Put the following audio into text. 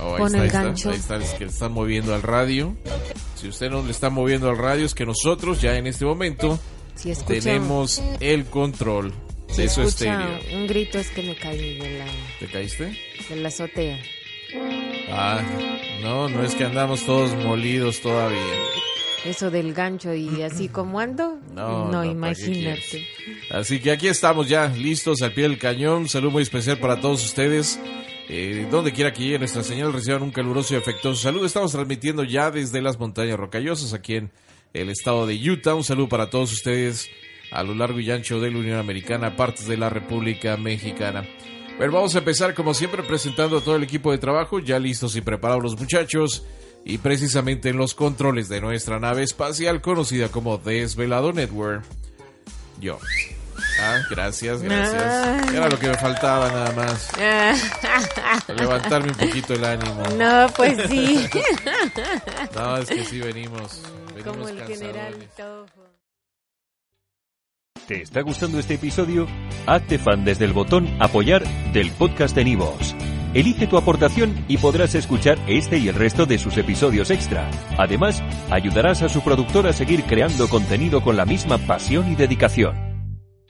Oh, ahí Pon está, el está, gancho. ahí está, es que le están moviendo al radio. Si usted no le está moviendo al radio, es que nosotros ya en este momento Si escucha, tenemos el control si de su estéreo. un grito es que me caí de la, ¿Te caíste? de la azotea. Ah, no, no es que andamos todos molidos todavía. Eso del gancho y así como ando, No, no, no, ¿para qué imagínate. Así que aquí estamos ya, listos al pie del cañón. Un saludo muy especial para todos ustedes. Eh, donde quiera que llegue nuestra señal, reciban un caluroso y afectuoso saludo. Estamos transmitiendo ya desde las montañas rocallosas aquí en el estado de Utah. Un saludo para todos ustedes a lo largo y ancho de la Unión Americana, partes de la República Mexicana. Bueno, vamos a empezar como siempre presentando a todo el equipo de trabajo, ya listos y preparados los muchachos. Y precisamente en los controles de nuestra nave espacial conocida como Desvelado Network, yo. Ah, gracias, gracias. Ay. Era lo que me faltaba nada más. Levantarme un poquito el ánimo. no, pues sí. No, es que sí venimos. venimos como el general. Tojo. ¿Te está gustando este episodio? Hazte fan desde el botón Apoyar del podcast de Nivos. Elige tu aportación y podrás escuchar este y el resto de sus episodios extra. Además, ayudarás a su productor a seguir creando contenido con la misma pasión y dedicación.